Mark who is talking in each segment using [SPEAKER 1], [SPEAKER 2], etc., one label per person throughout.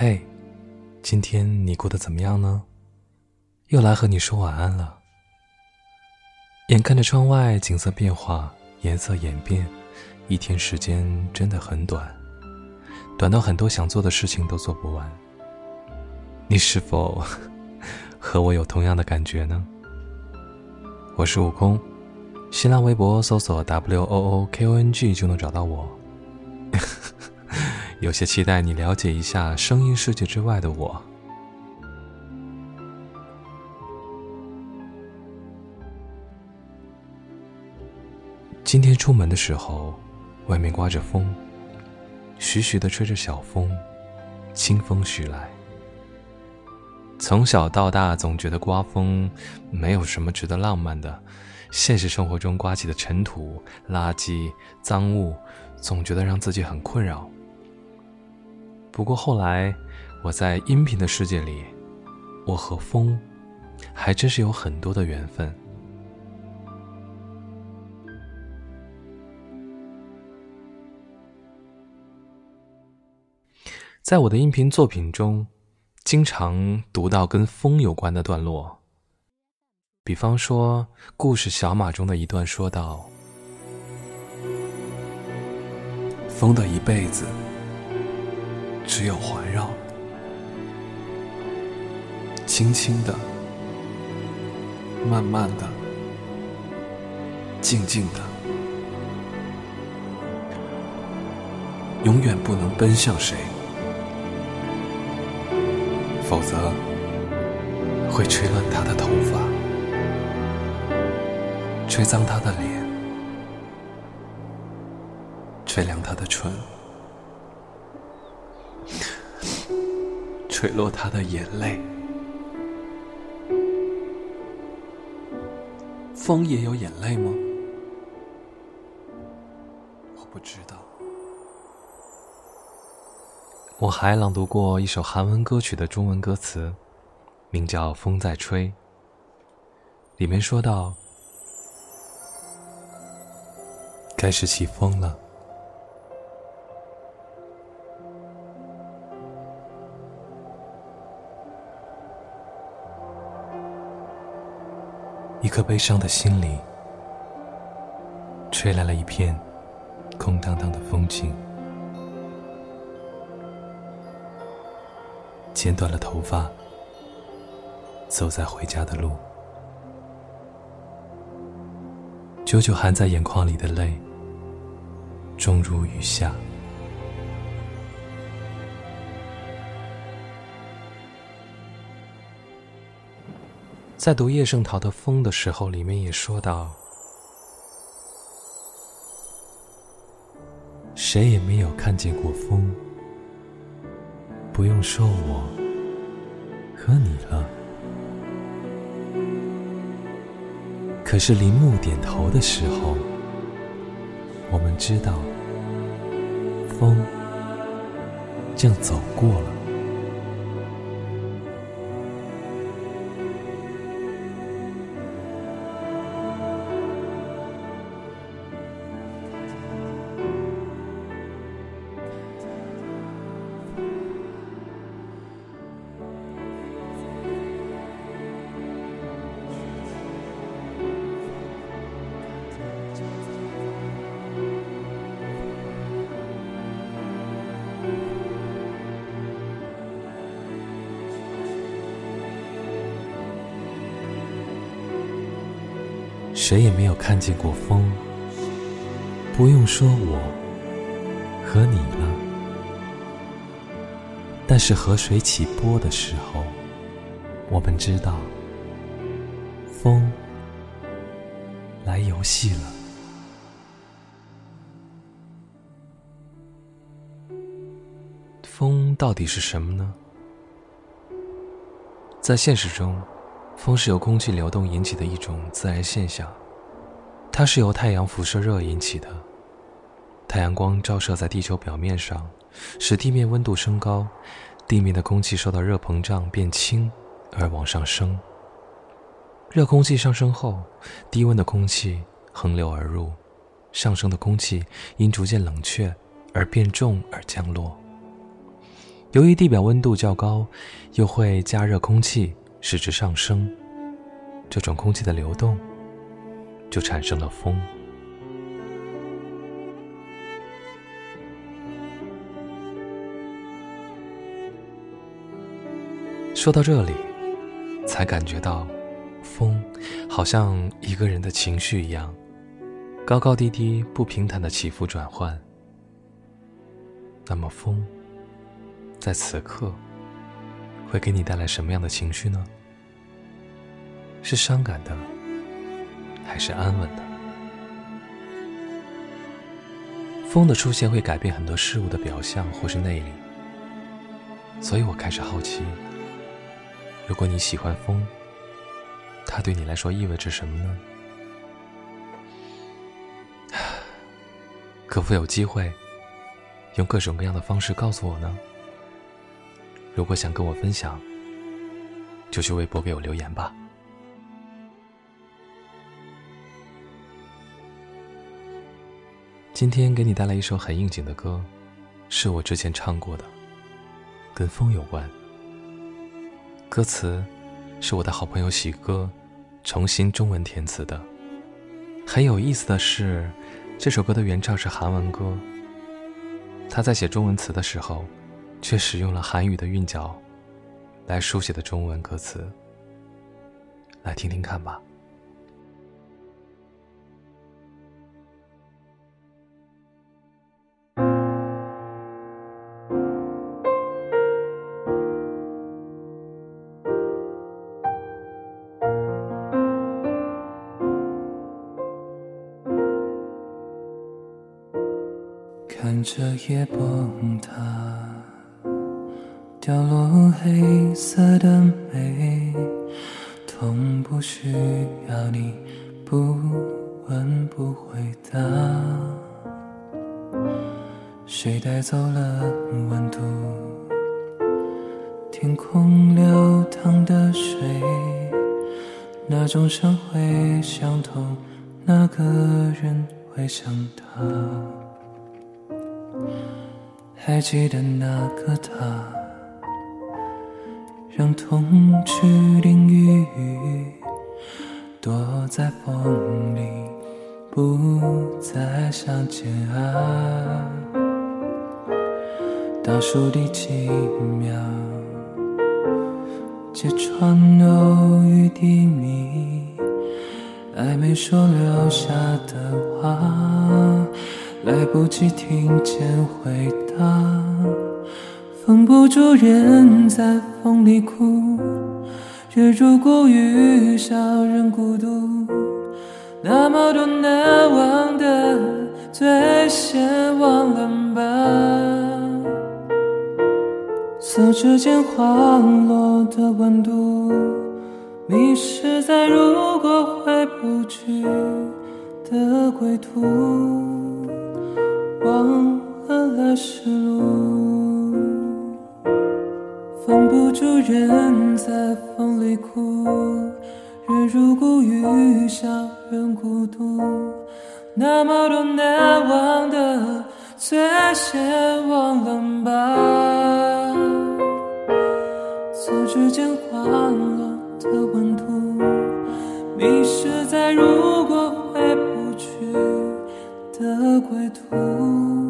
[SPEAKER 1] 嘿，今天你过得怎么样呢？又来和你说晚安了。眼看着窗外景色变化，颜色演变，一天时间真的很短，短到很多想做的事情都做不完。你是否 和我有同样的感觉呢？我是悟空，新浪微博搜索 W O O K O N G 就能找到我。有些期待你了解一下声音世界之外的我。今天出门的时候，外面刮着风，徐徐的吹着小风，清风徐来。从小到大，总觉得刮风没有什么值得浪漫的，现实生活中刮起的尘土、垃圾、脏物，总觉得让自己很困扰。不过后来，我在音频的世界里，我和风还真是有很多的缘分。在我的音频作品中，经常读到跟风有关的段落。比方说，故事《小马》中的一段说道：“风的一辈子。”只有环绕，轻轻的，慢慢的，静静的，永远不能奔向谁，否则会吹乱他的头发，吹脏他的脸，吹凉他的唇。吹落他的眼泪。风也有眼泪吗？我不知道。我还朗读过一首韩文歌曲的中文歌词，名叫《风在吹》。里面说到：“开始起风了。”一颗悲伤的心里，吹来了一片空荡荡的风景。剪短了头发，走在回家的路。久久含在眼眶里的泪，终如雨下。在读叶圣陶的《风》的时候，里面也说到：“谁也没有看见过风，不用说我和你了。可是林木点头的时候，我们知道，风正走过了。”谁也没有看见过风，不用说我和你了。但是河水起波的时候，我们知道风来游戏了。风到底是什么呢？在现实中。风是由空气流动引起的一种自然现象，它是由太阳辐射热引起的。太阳光照射在地球表面上，使地面温度升高，地面的空气受到热膨胀变轻而往上升。热空气上升后，低温的空气横流而入，上升的空气因逐渐冷却而变重而降落。由于地表温度较高，又会加热空气，使之上升。这种空气的流动，就产生了风。说到这里，才感觉到，风好像一个人的情绪一样，高高低低、不平坦的起伏转换。那么，风在此刻会给你带来什么样的情绪呢？是伤感的，还是安稳的？风的出现会改变很多事物的表象或是内里，所以我开始好奇。如果你喜欢风，它对你来说意味着什么呢？可否有机会用各种各样的方式告诉我呢？如果想跟我分享，就去微博给我留言吧。今天给你带来一首很应景的歌，是我之前唱过的，跟风有关。歌词是我的好朋友喜哥重新中文填词的。很有意思的是，这首歌的原唱是韩文歌。他在写中文词的时候，却使用了韩语的韵脚来书写的中文歌词。来听听看吧。
[SPEAKER 2] 看着夜崩塌，掉落黑色的美，痛不需要你不问不回答。谁带走了温度？天空流淌的水，那种伤会相同，那个人会想他。还记得那个他，让痛去淋雨，躲在风里，不再相见啊。倒数第几秒，揭穿偶遇低迷，还没说留下的话。来不及听见回答，封不住人在风里哭。日如果遇上人孤独，那么多难忘的，最先忘了吧。手指间滑落的温度，迷失在如果回不去的归途。忘了来时路，封不住人在风里哭。人如孤雨下人孤独，那么多难忘的，最先忘了吧。手指间滑落的温度，迷失在如果回不去的归途。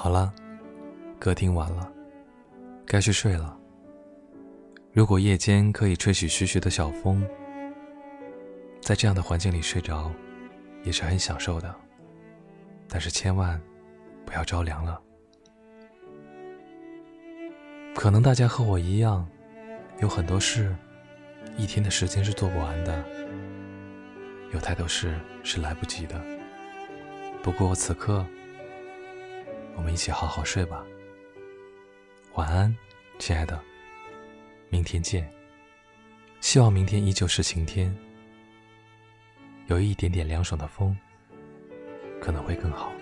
[SPEAKER 1] 好了，歌听完了，该去睡了。如果夜间可以吹起徐徐的小风，在这样的环境里睡着，也是很享受的。但是千万不要着凉了。可能大家和我一样，有很多事，一天的时间是做不完的。有太多事是来不及的。不过此刻，我们一起好好睡吧。晚安，亲爱的。明天见。希望明天依旧是晴天，有一点点凉爽的风，可能会更好。